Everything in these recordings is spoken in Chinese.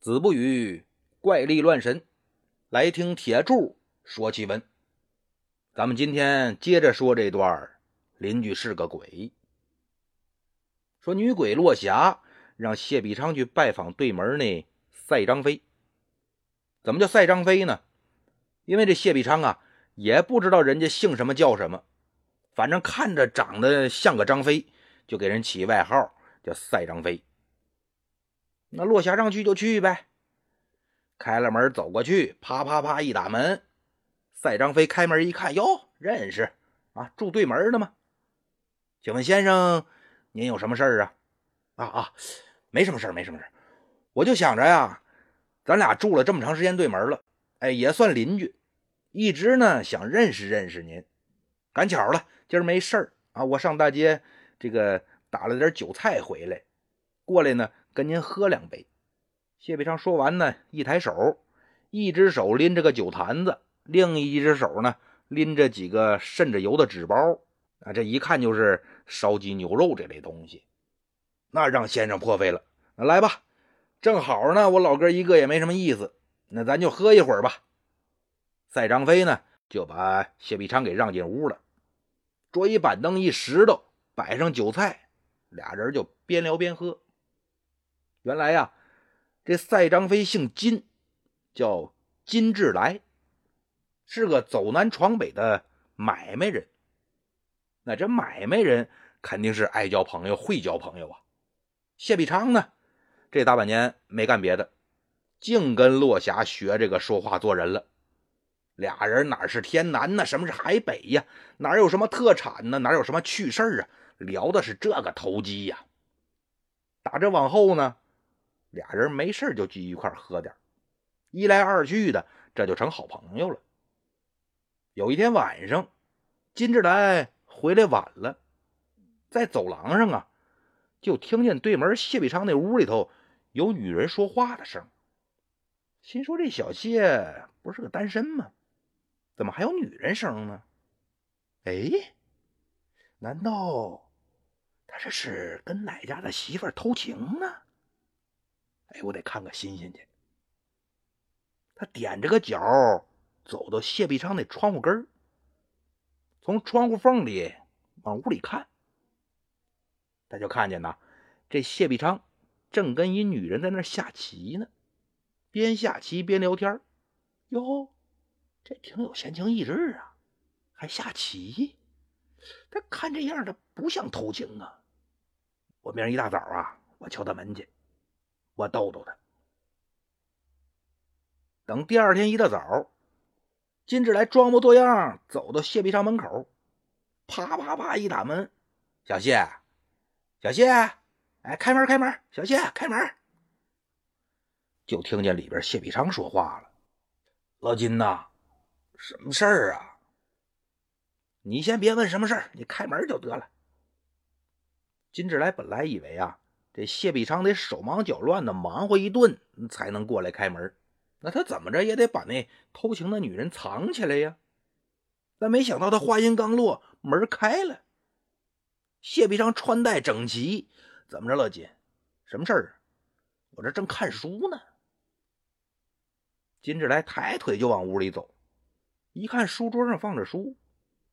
子不语怪力乱神，来听铁柱说奇闻。咱们今天接着说这段邻居是个鬼。说女鬼落霞让谢必昌去拜访对门那赛张飞。怎么叫赛张飞呢？因为这谢必昌啊，也不知道人家姓什么叫什么，反正看着长得像个张飞，就给人起外号叫赛张飞。那落霞让去就去呗，开了门走过去，啪啪啪一打门，赛张飞开门一看，哟，认识啊，住对门的吗？请问先生，您有什么事儿啊？啊啊，没什么事儿，没什么事儿，我就想着呀，咱俩住了这么长时间对门了，哎，也算邻居，一直呢想认识认识您。赶巧了，今儿没事儿啊，我上大街这个打了点酒菜回来，过来呢。跟您喝两杯。谢必昌说完呢，一抬手，一只手拎着个酒坛子，另一只手呢拎着几个渗着油的纸包。啊，这一看就是烧鸡牛肉这类东西，那让先生破费了。那来吧，正好呢，我老哥一个也没什么意思，那咱就喝一会儿吧。赛张飞呢就把谢必昌给让进屋了，桌椅板凳一石头，摆上酒菜，俩人就边聊边喝。原来呀，这赛张飞姓金，叫金志来，是个走南闯北的买卖人。那这买卖人肯定是爱交朋友，会交朋友啊。谢必昌呢，这大半年没干别的，净跟落霞学这个说话做人了。俩人哪是天南呢？什么是海北呀？哪有什么特产呢？哪有什么趣事啊？聊的是这个投机呀。打这往后呢？俩人没事就聚一块喝点一来二去的，这就成好朋友了。有一天晚上，金志来回来晚了，在走廊上啊，就听见对门谢必昌那屋里头有女人说话的声心说这小谢不是个单身吗？怎么还有女人声呢？哎，难道他这是跟哪家的媳妇偷情呢？哎，我得看看新鲜去。他踮着个脚走到谢必昌那窗户根从窗户缝里往屋里看，他就看见呐，这谢必昌正跟一女人在那下棋呢，边下棋边聊天哟，这挺有闲情逸致啊，还下棋。他看这样的不像偷情啊。我明儿一大早啊，我敲他门去。我逗逗他。等第二天一大早，金志来装模作样走到谢必昌门口，啪啪啪一打门：“小谢，小谢，哎，开门，开门，小谢，开门。”就听见里边谢必昌说话了：“老金呐，什么事儿啊？你先别问什么事儿，你开门就得了。”金志来本来以为啊。这谢必昌得手忙脚乱的忙活一顿才能过来开门，那他怎么着也得把那偷情的女人藏起来呀。但没想到他话音刚落，门开了。谢必昌穿戴整齐，怎么着，了金？什么事儿？我这正看书呢。金志来抬腿就往屋里走，一看书桌上放着书，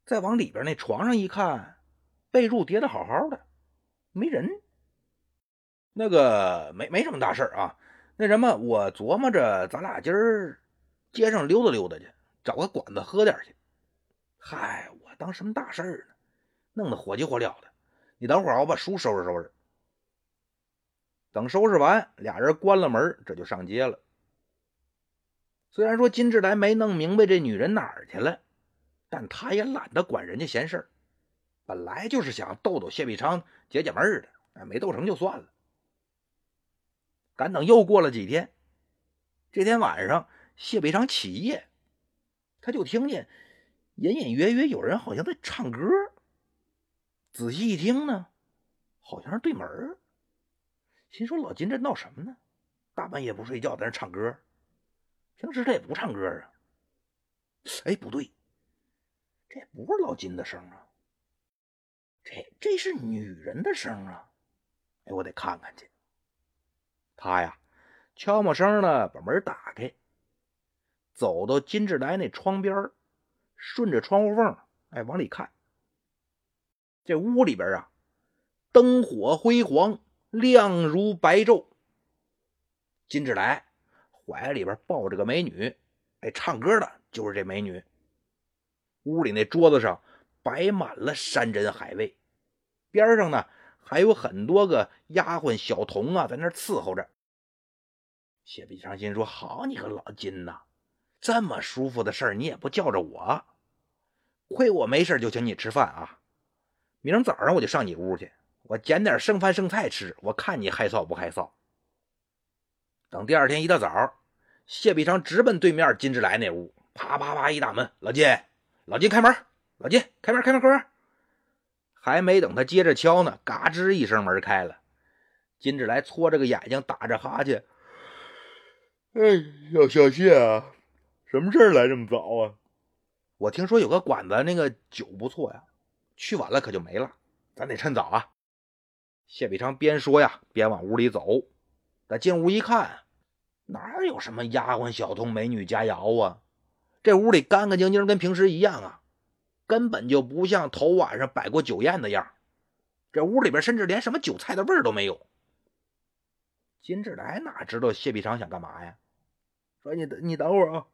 再往里边那床上一看，被褥叠的好好的，没人。那个没没什么大事啊，那什么，我琢磨着咱俩今儿街上溜达溜达去，找个馆子喝点去。嗨，我当什么大事呢？弄得火急火燎的。你等会儿，我把书收拾收拾。等收拾完，俩人关了门，这就上街了。虽然说金志来没弄明白这女人哪儿去了，但他也懒得管人家闲事本来就是想逗逗谢必昌解解闷的，没逗成就算了。赶等又过了几天，这天晚上谢北昌起夜，他就听见隐隐约约有人好像在唱歌。仔细一听呢，好像是对门心说老金这闹什么呢？大半夜不睡觉在那唱歌，平时他也不唱歌啊。哎，不对，这不是老金的声啊，这这是女人的声啊！哎，我得看看去。他呀，悄没声的把门打开，走到金志来那窗边，顺着窗户缝哎往里看。这屋里边啊，灯火辉煌，亮如白昼。金志来怀里边抱着个美女，哎，唱歌的就是这美女。屋里那桌子上摆满了山珍海味，边上呢还有很多个丫鬟小童啊，在那伺候着。谢必长心说：“好你个老金呐，这么舒服的事儿你也不叫着我，亏我没事就请你吃饭啊。”明儿早上我就上你屋去，我捡点剩饭剩菜吃，我看你害臊不害臊。等第二天一大早，谢必昌直奔对面金志来那屋，啪啪啪一大门，老金，老金开门，老金开门，开门，开门。还没等他接着敲呢，嘎吱一声，门开了。金志来搓着个眼睛，打着哈欠，哎，小小谢啊，什么事儿来这么早啊？我听说有个馆子那个酒不错呀。去晚了可就没了，咱得趁早啊！谢必昌边说呀边往屋里走。他进屋一看，哪有什么丫鬟小童、美女佳肴啊？这屋里干干净净，跟平时一样啊，根本就不像头晚上摆过酒宴的样。这屋里边甚至连什么酒菜的味儿都没有。金志来哪知道谢必昌想干嘛呀？说你等你等会儿啊，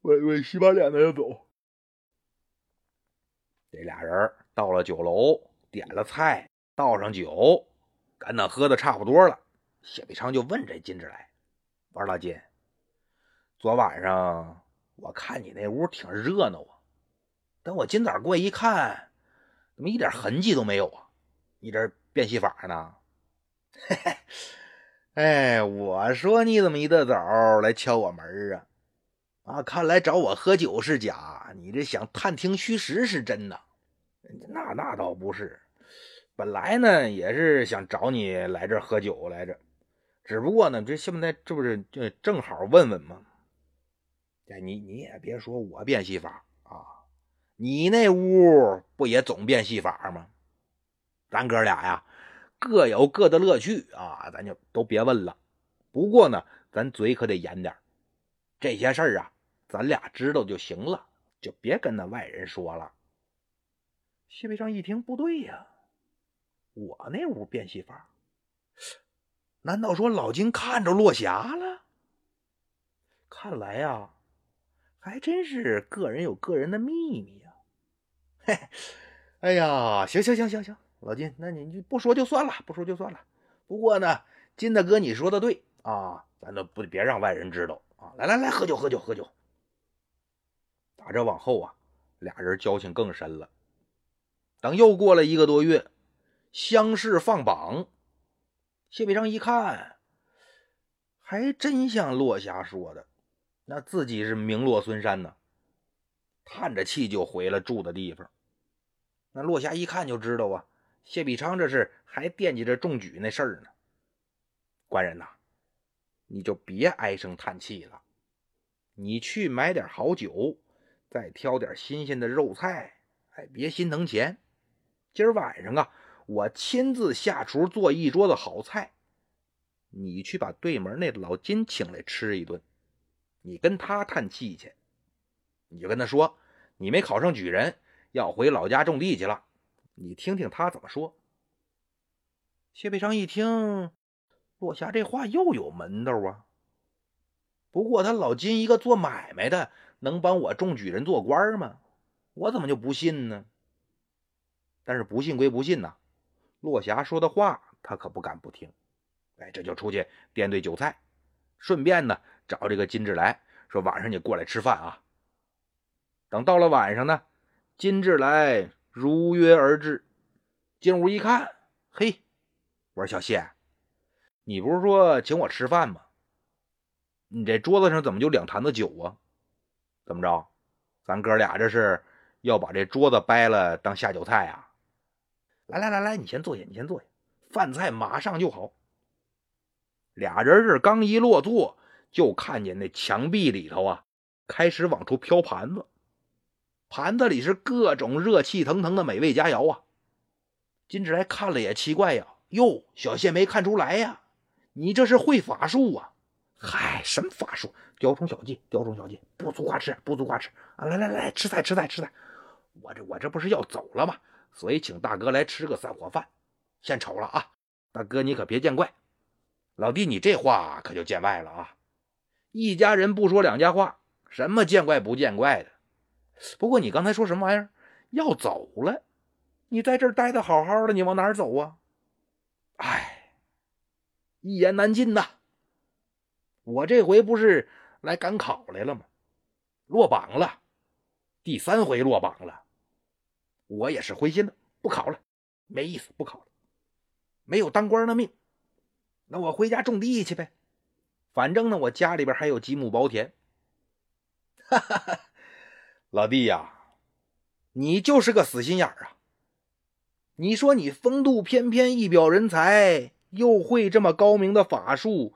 我我洗把脸，再走。这俩人到了酒楼，点了菜，倒上酒，赶等喝的差不多了，谢必昌就问这金志来：“我说老金，昨晚上我看你那屋挺热闹啊，等我今早过一看，怎么一点痕迹都没有啊？你这变戏法呢？”嘿嘿，哎，我说你怎么一大早来敲我门啊？啊，看来找我喝酒是假，你这想探听虚实是真的。那那倒不是，本来呢也是想找你来这喝酒来着，只不过呢这现在这不是就正好问问吗？哎，你你也别说我变戏法，你那屋不也总变戏法吗？咱哥俩呀各有各的乐趣啊，咱就都别问了。不过呢，咱嘴可得严点这些事儿啊。咱俩知道就行了，就别跟那外人说了。谢必昌一听，不对呀，我那屋变戏法，难道说老金看着落霞了？看来呀，还真是个人有个人的秘密呀。哎呀，行行行行行，老金，那你就不说就算了，不说就算了。不过呢，金大哥你说的对啊，咱都不别让外人知道啊。来来来，喝酒喝酒喝酒。打这往后啊，俩人交情更深了。等又过了一个多月，乡试放榜，谢必昌一看，还真像落霞说的，那自己是名落孙山呢。叹着气就回了住的地方。那落霞一看就知道啊，谢必昌这是还惦记着中举那事儿呢。官人呐，你就别唉声叹气了，你去买点好酒。再挑点新鲜的肉菜，哎，别心疼钱。今儿晚上啊，我亲自下厨做一桌子好菜，你去把对门那老金请来吃一顿，你跟他叹气去，你就跟他说你没考上举人，要回老家种地去了，你听听他怎么说。谢培昌一听，落霞这话又有门道啊。不过他老金一个做买卖的。能帮我中举人做官吗？我怎么就不信呢？但是不信归不信呐，落霞说的话他可不敢不听。哎，这就出去掂对酒菜，顺便呢找这个金志来说晚上你过来吃饭啊。等到了晚上呢，金志来如约而至，进屋一看，嘿，我说小谢，你不是说请我吃饭吗？你这桌子上怎么就两坛子酒啊？怎么着？咱哥俩这是要把这桌子掰了当下酒菜啊？来来来来，你先坐下，你先坐下，饭菜马上就好。俩人是刚一落座，就看见那墙壁里头啊，开始往出飘盘子，盘子里是各种热气腾腾的美味佳肴啊。金志来看了也奇怪呀，哟，小谢没看出来呀？你这是会法术啊？嗨，什么法术？雕虫小技，雕虫小技，不足挂齿，不足挂齿啊！来来来，吃菜吃菜吃菜！我这我这不是要走了吗？所以请大哥来吃个散伙饭，献丑了啊！大哥你可别见怪，老弟你这话可就见外了啊！一家人不说两家话，什么见怪不见怪的？不过你刚才说什么玩意儿？要走了？你在这儿待的好好的，你往哪儿走啊？哎，一言难尽呐！我这回不是来赶考来了吗？落榜了，第三回落榜了，我也是灰心了，不考了，没意思，不考了，没有当官的命，那我回家种地去呗。反正呢，我家里边还有几亩薄田。哈哈哈，老弟呀，你就是个死心眼儿啊！你说你风度翩翩，一表人才，又会这么高明的法术，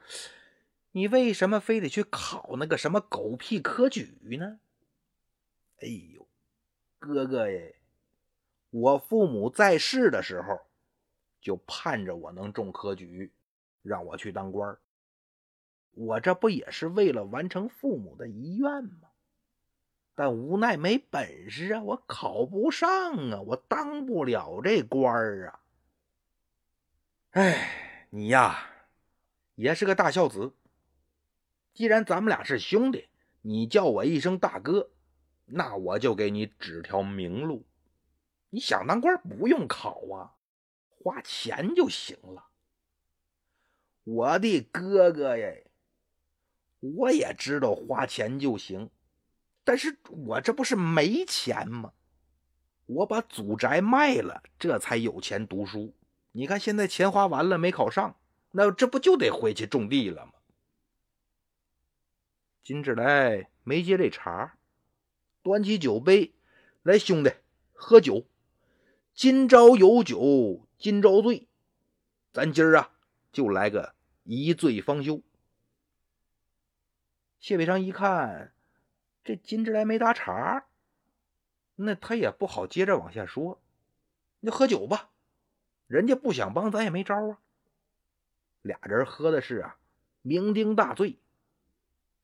你为什么非得去考那个什么狗屁科举呢？哎呦，哥哥耶，我父母在世的时候就盼着我能中科举，让我去当官儿。我这不也是为了完成父母的遗愿吗？但无奈没本事啊，我考不上啊，我当不了这官儿啊。哎，你呀，也是个大孝子。既然咱们俩是兄弟，你叫我一声大哥，那我就给你指条明路。你想当官不用考啊，花钱就行了。我的哥哥呀！我也知道花钱就行，但是我这不是没钱吗？我把祖宅卖了，这才有钱读书。你看现在钱花完了，没考上，那这不就得回去种地了吗？金志来没接这茬，端起酒杯来，兄弟喝酒。今朝有酒今朝醉，咱今儿啊就来个一醉方休。谢北昌一看，这金志来没搭茬，那他也不好接着往下说。那喝酒吧，人家不想帮，咱也没招啊。俩人喝的是啊，酩酊大醉。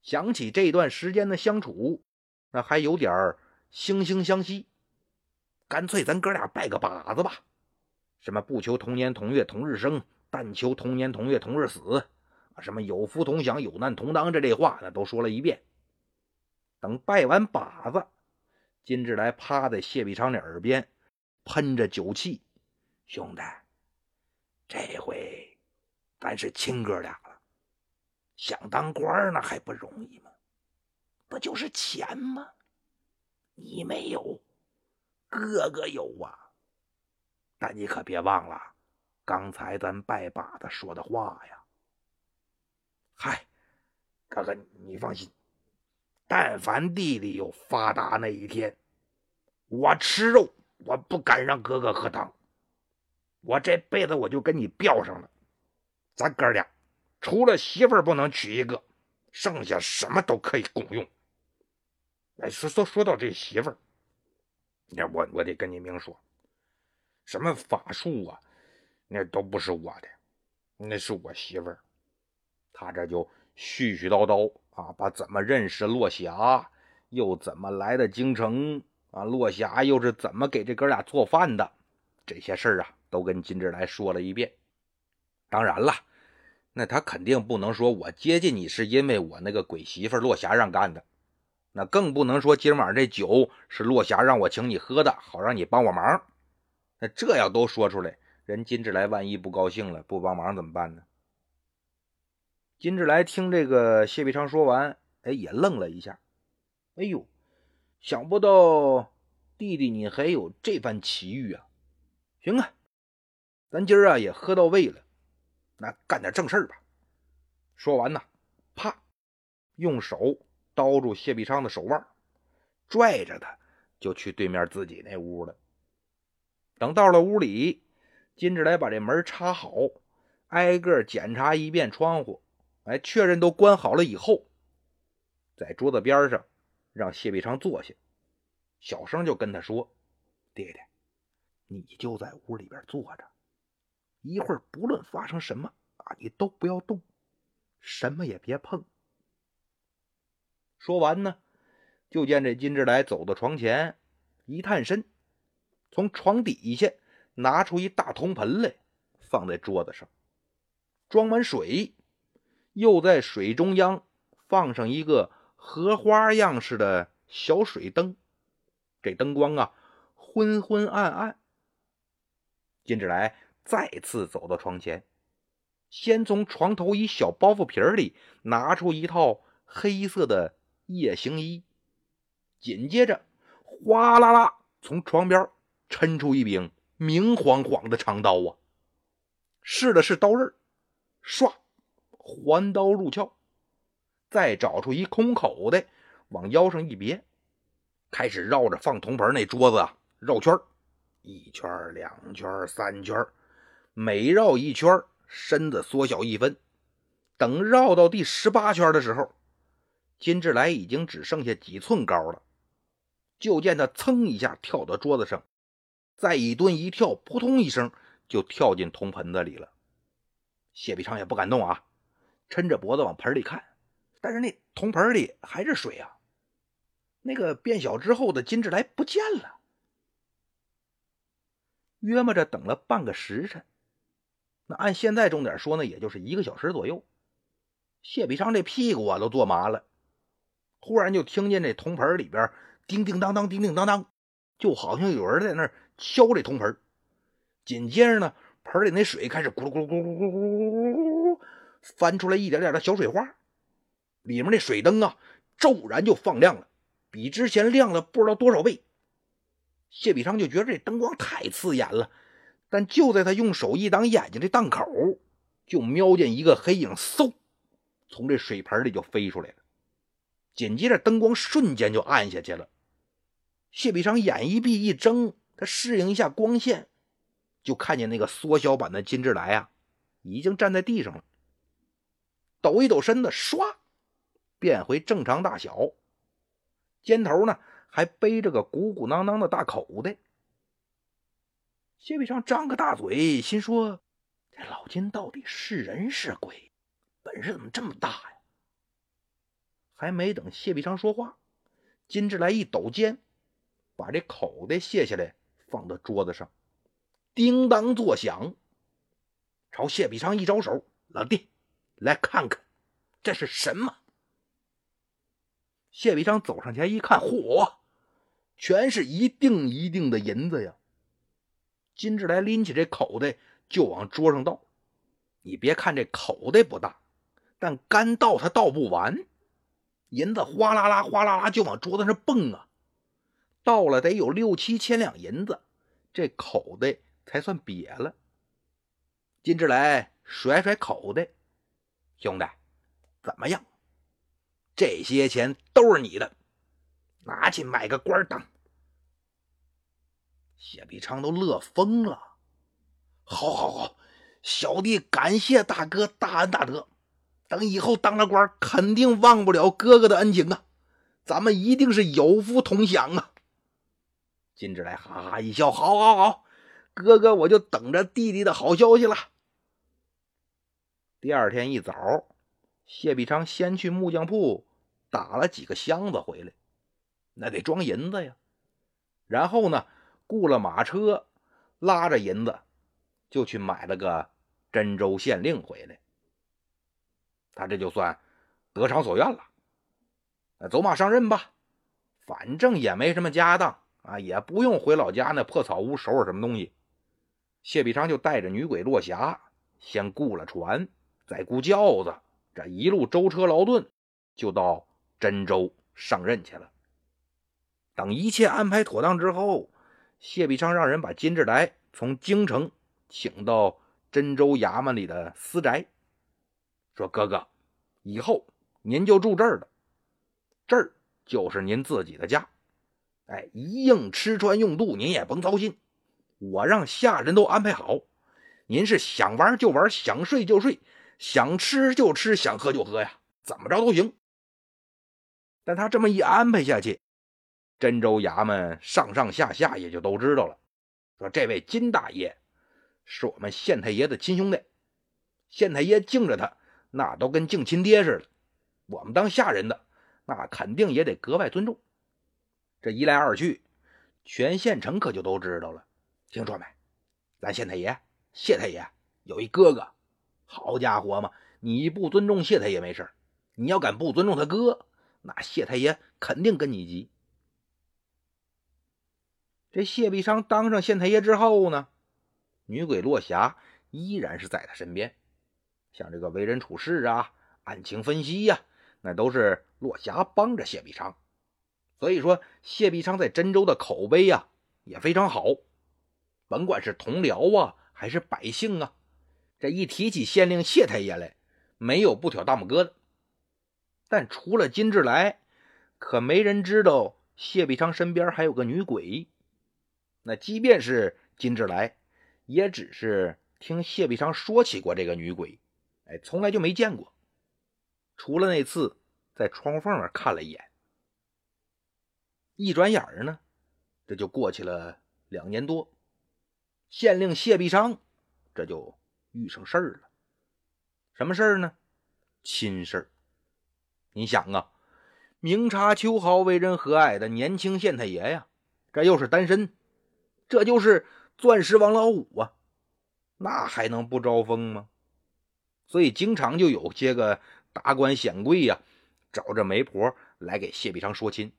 想起这段时间的相处，那还有点惺惺相惜。干脆咱哥俩拜个把子吧，什么不求同年同月同日生，但求同年同月同日死。什么有福同享，有难同当，这类话呢都说了一遍。等拜完把子，金志来趴在谢必昌的耳边，喷着酒气：“兄弟，这回咱是亲哥俩了。想当官那还不容易吗？不就是钱吗？你没有，哥哥有啊。但你可别忘了刚才咱拜把子说的话呀。”嗨，哥哥，你放心，但凡弟弟有发达那一天，我吃肉，我不敢让哥哥喝汤。我这辈子我就跟你标上了，咱哥俩除了媳妇不能娶一个，剩下什么都可以共用。哎，说说说到这媳妇儿，那我我得跟你明说，什么法术啊，那都不是我的，那是我媳妇儿。他这就絮絮叨叨啊，把怎么认识落霞，又怎么来的京城啊，落霞又是怎么给这哥俩做饭的，这些事儿啊，都跟金志来说了一遍。当然了，那他肯定不能说我接近你是因为我那个鬼媳妇落霞让干的，那更不能说今晚这酒是落霞让我请你喝的，好让你帮我忙。那这要都说出来，人金志来万一不高兴了，不帮忙怎么办呢？金志来听这个谢必昌说完，哎，也愣了一下。哎呦，想不到弟弟你还有这番奇遇啊！行啊，咱今儿啊也喝到位了，那干点正事吧。说完呢，啪，用手叨住谢必昌的手腕，拽着他就去对面自己那屋了。等到了屋里，金志来把这门插好，挨个检查一遍窗户。哎，确认都关好了以后，在桌子边上让谢必昌坐下，小声就跟他说：“爹爹，你就在屋里边坐着，一会儿不论发生什么啊，你都不要动，什么也别碰。说完呢，就见这金志来走到床前，一探身，从床底下拿出一大铜盆来，放在桌子上，装满水，又在水中央放上一个荷花样式的小水灯，这灯光啊，昏昏暗暗。金志来再次走到床前，先从床头一小包袱皮里拿出一套黑色的夜行衣，紧接着哗啦啦从床边抻出一柄明晃晃的长刀啊！试了试刀刃，唰，环刀入鞘，再找出一空口袋，往腰上一别，开始绕着放铜盆那桌子啊绕圈一圈两圈三圈每绕一圈身子缩小一分。等绕到第十八圈的时候，金志来已经只剩下几寸高了。就见他噌一下跳到桌子上，再一蹲一跳，扑通一声就跳进铜盆子里了。谢必昌也不敢动啊，抻着脖子往盆里看，但是那铜盆里还是水啊。那个变小之后的金志来不见了。约摸着等了半个时辰，那按现在钟点说呢，也就是一个小时左右。谢必昌这屁股啊都坐麻了，忽然就听见这铜盆里边叮叮当当、叮叮当当，就好像有人在那儿敲这铜盆。紧接着呢，盆里那水开始咕噜咕噜咕噜咕噜咕噜咕噜翻出来一点点的小水花，里面那水灯啊骤然就放亮了，比之前亮了不知道多少倍。谢必昌就觉得这灯光太刺眼了，但就在他用手一挡眼睛这档口，就瞄见一个黑影，嗖，从这水盆里就飞出来了。紧接着灯光瞬间就暗下去了。谢必昌眼一闭一睁，他适应一下光线，就看见那个缩小版的金志来啊，已经站在地上了。抖一抖身子，唰，变回正常大小，肩头呢。还背着个鼓鼓囊囊的大口袋，谢必昌张个大嘴，心说：“这老金到底是人是鬼？本事怎么这么大呀？”还没等谢必昌说话，金志来一抖肩，把这口袋卸下来，放到桌子上，叮当作响，朝谢必昌一招手：“老弟，来看看，这是什么？”谢必昌走上前一看，嚯！全是一锭一锭的银子呀！金志来拎起这口袋就往桌上倒。你别看这口袋不大，但干倒它倒不完，银子哗啦啦、哗啦啦就往桌子上蹦啊！倒了得有六七千两银子，这口袋才算瘪了。金志来甩甩口袋，兄弟，怎么样？这些钱都是你的。拿去买个官当。谢必昌都乐疯了。好，好，好，小弟感谢大哥大恩大德。等以后当了官，肯定忘不了哥哥的恩情啊！咱们一定是有福同享啊！金志来哈哈一笑，好，好，好，哥哥我就等着弟弟的好消息了。第二天一早，谢必昌先去木匠铺打了几个箱子回来。那得装银子呀，然后呢，雇了马车，拉着银子，就去买了个真州县令回来。他这就算得偿所愿了。走马上任吧，反正也没什么家当啊，也不用回老家那破草屋收拾什么东西。谢必昌就带着女鬼落霞，先雇了船，再雇轿子，这一路舟车劳顿，就到真州上任去了。等一切安排妥当之后，谢必昌让人把金志来从京城请到真州衙门里的私宅，说：“哥哥，以后您就住这儿了，这儿就是您自己的家。哎，一应吃穿用度您也甭操心，我让下人都安排好。您是想玩就玩，想睡就睡，想吃就吃，想喝就喝呀，怎么着都行。”但他这么一安排下去。真州衙门上上下下也就都知道了，说这位金大爷是我们县太爷的亲兄弟，县太爷敬着他，那都跟敬亲爹似的。我们当下人的，那肯定也得格外尊重。这一来二去，全县城可就都知道了。听说没？咱县太爷谢太爷有一哥哥，好家伙嘛！你不尊重谢太爷没事你要敢不尊重他哥，那谢太爷肯定跟你急。这谢必昌当上县太爷之后呢，女鬼落霞依然是在他身边，像这个为人处事啊、案情分析呀，那都是落霞帮着谢必昌。所以说，谢必昌在真州的口碑呀也非常好，甭管是同僚啊还是百姓啊，这一提起县令谢太爷来，没有不挑大拇哥的。但除了金志来，可没人知道谢必昌身边还有个女鬼。那即便是金志来，也只是听谢必昌说起过这个女鬼，哎，从来就没见过。除了那次在窗户缝那看了一眼。一转眼儿呢，这就过去了两年多，县令谢必昌这就遇上事儿了。什么事儿呢？亲事儿。你想啊，明察秋毫、为人和蔼的年轻县太爷呀，这又是单身，这就是钻石王老五啊，那还能不招风吗？所以经常就有些个达官显贵呀，找着媒婆来给谢必昌说亲。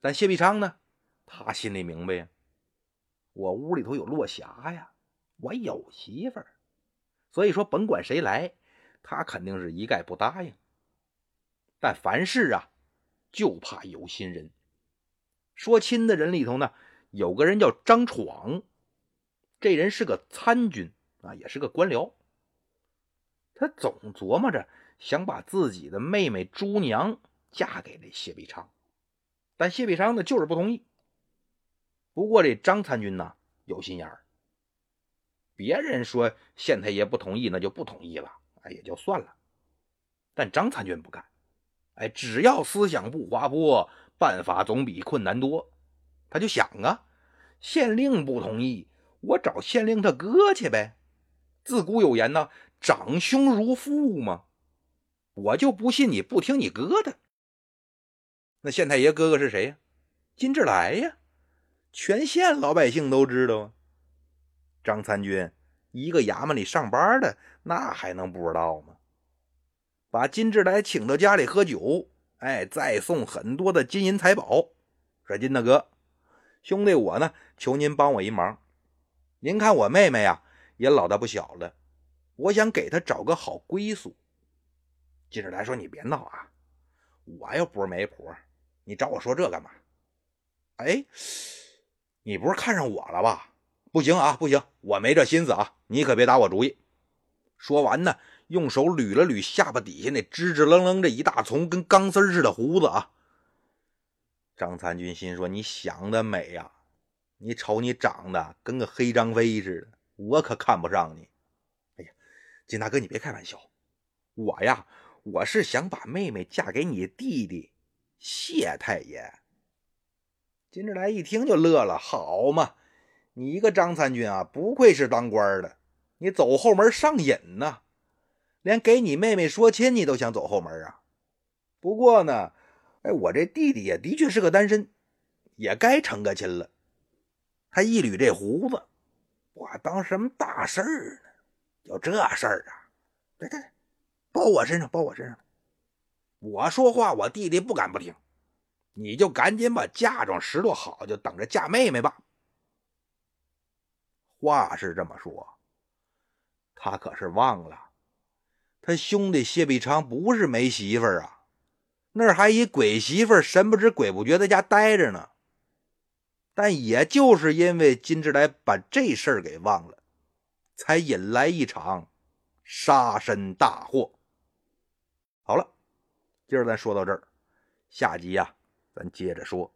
但谢必昌呢？他心里明白呀，我屋里头有落霞呀，我有媳妇儿，所以说甭管谁来，他肯定是一概不答应。但凡事啊，就怕有心人。说亲的人里头呢，有个人叫张闯，这人是个参军啊，也是个官僚。他总琢磨着想把自己的妹妹朱娘嫁给这谢必昌。但谢必昌呢，就是不同意。不过这张参军呢，有心眼儿。别人说县太爷不同意，那就不同意了，哎，也就算了。但张参军不干，哎，只要思想不滑坡，办法总比困难多。他就想啊，县令不同意，我找县令他哥去呗。自古有言呢，长兄如父嘛。我就不信你不听你哥的。那县太爷哥哥是谁呀？金志来呀，全县老百姓都知道啊。张参军一个衙门里上班的，那还能不知道吗？把金志来请到家里喝酒，哎，再送很多的金银财宝。说金大哥，兄弟我呢，求您帮我一忙。您看我妹妹呀，也老大不小了，我想给她找个好归宿。金志来说：“你别闹啊，我又不是媒婆。”你找我说这干嘛？哎，你不是看上我了吧？不行啊，不行，我没这心思啊！你可别打我主意。说完呢，用手捋了捋下巴底下那直直愣愣这一大丛跟钢丝似的胡子啊。张参军心说：“你想得美呀！你瞅你长得跟个黑张飞似的，我可看不上你。”哎呀，金大哥，你别开玩笑，我呀，我是想把妹妹嫁给你弟弟。谢太爷，金志来一听就乐了。好嘛，你一个张参军啊，不愧是当官的，你走后门上瘾呐，连给你妹妹说亲，你都想走后门啊？不过呢，哎，我这弟弟也的确是个单身，也该成个亲了。他一捋这胡子，我当什么大事儿呢？有这事儿啊？对对，包我身上，包我身上。我说话，我弟弟不敢不听。你就赶紧把嫁妆拾掇好，就等着嫁妹妹吧。话是这么说，他可是忘了，他兄弟谢必昌不是没媳妇儿啊，那儿还一鬼媳妇神不知鬼不觉在家待着呢。但也就是因为金志来把这事儿给忘了，才引来一场杀身大祸。好了。今儿咱说到这儿，下集呀，咱接着说。